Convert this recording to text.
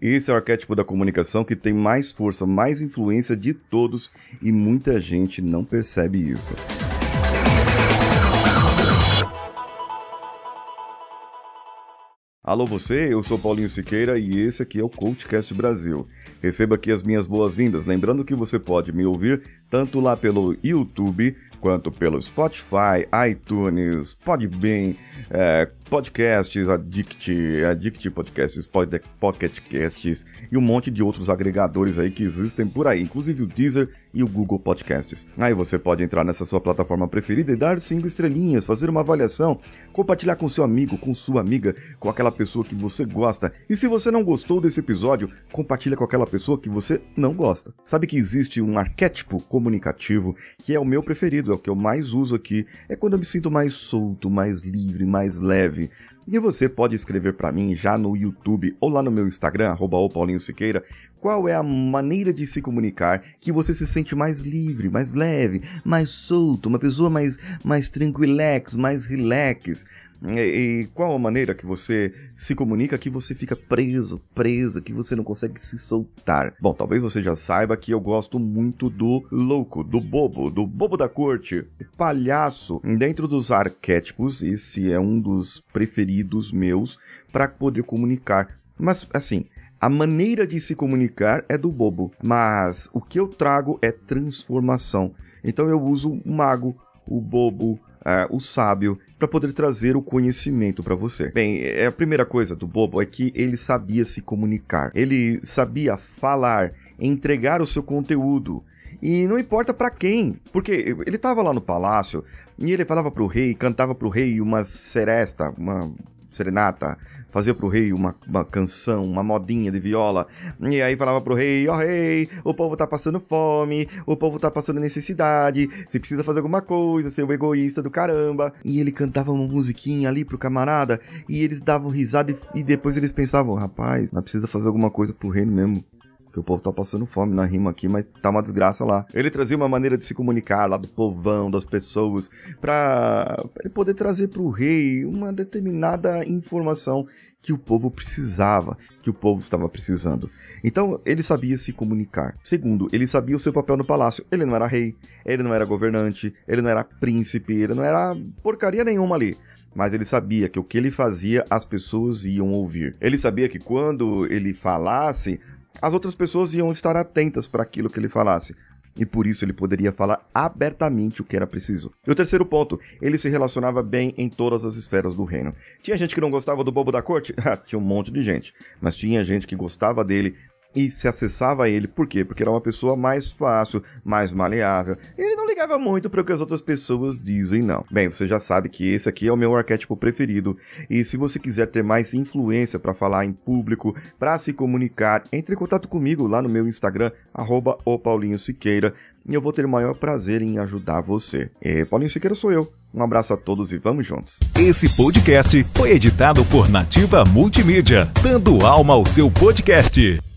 Esse é o arquétipo da comunicação que tem mais força, mais influência de todos e muita gente não percebe isso. Alô você, eu sou Paulinho Siqueira e esse aqui é o Coachcast Brasil. Receba aqui as minhas boas-vindas, lembrando que você pode me ouvir tanto lá pelo YouTube quanto pelo Spotify, iTunes, Podbean, é, podcasts, Addict, Addict Podcasts, Pocket Casts e um monte de outros agregadores aí que existem por aí, inclusive o Deezer e o Google Podcasts. Aí você pode entrar nessa sua plataforma preferida e dar cinco estrelinhas, fazer uma avaliação, compartilhar com seu amigo, com sua amiga, com aquela pessoa que você gosta. E se você não gostou desse episódio, compartilha com aquela pessoa que você não gosta. Sabe que existe um arquétipo comunicativo que é o meu preferido, é o que eu mais uso aqui, é quando eu me sinto mais solto, mais livre, mais leve. E você pode escrever para mim já no YouTube ou lá no meu Instagram, arroba Siqueira, qual é a maneira de se comunicar que você se sente mais livre, mais leve, mais solto, uma pessoa mais, mais tranquilex, mais relax. E, e, qual a maneira que você se comunica que você fica preso, presa, que você não consegue se soltar? Bom, talvez você já saiba que eu gosto muito do louco, do bobo, do bobo da corte, palhaço. Dentro dos arquétipos, esse é um dos preferidos meus para poder comunicar. Mas assim, a maneira de se comunicar é do bobo, mas o que eu trago é transformação. Então eu uso o mago, o bobo, é, o sábio para poder trazer o conhecimento para você. Bem, é a primeira coisa do bobo é que ele sabia se comunicar, ele sabia falar, entregar o seu conteúdo. E não importa para quem, porque ele estava lá no palácio e ele falava pro rei, cantava pro rei uma seresta, uma serenata, fazia pro rei uma, uma canção, uma modinha de viola, e aí falava pro rei, ó oh, rei, o povo tá passando fome, o povo tá passando necessidade, você precisa fazer alguma coisa, seu egoísta do caramba. E ele cantava uma musiquinha ali pro camarada, e eles davam risada e, e depois eles pensavam, rapaz, nós precisa fazer alguma coisa pro reino mesmo que o povo tá passando fome na rima aqui, mas tá uma desgraça lá. Ele trazia uma maneira de se comunicar lá do povão, das pessoas, pra ele poder trazer pro rei uma determinada informação que o povo precisava, que o povo estava precisando. Então, ele sabia se comunicar. Segundo, ele sabia o seu papel no palácio. Ele não era rei, ele não era governante, ele não era príncipe, ele não era porcaria nenhuma ali mas ele sabia que o que ele fazia as pessoas iam ouvir. Ele sabia que quando ele falasse, as outras pessoas iam estar atentas para aquilo que ele falasse. E por isso ele poderia falar abertamente o que era preciso. E o terceiro ponto, ele se relacionava bem em todas as esferas do reino. Tinha gente que não gostava do bobo da corte? tinha um monte de gente. Mas tinha gente que gostava dele e se acessava ele. Por quê? Porque era uma pessoa mais fácil, mais maleável. Ele não ligava muito para o que as outras pessoas dizem, não. Bem, você já sabe que esse aqui é o meu arquétipo preferido. E se você quiser ter mais influência para falar em público, para se comunicar, entre em contato comigo lá no meu Instagram, arroba Siqueira, e eu vou ter o maior prazer em ajudar você. E Paulinho Siqueira sou eu. Um abraço a todos e vamos juntos. Esse podcast foi editado por Nativa Multimídia, dando alma ao seu podcast.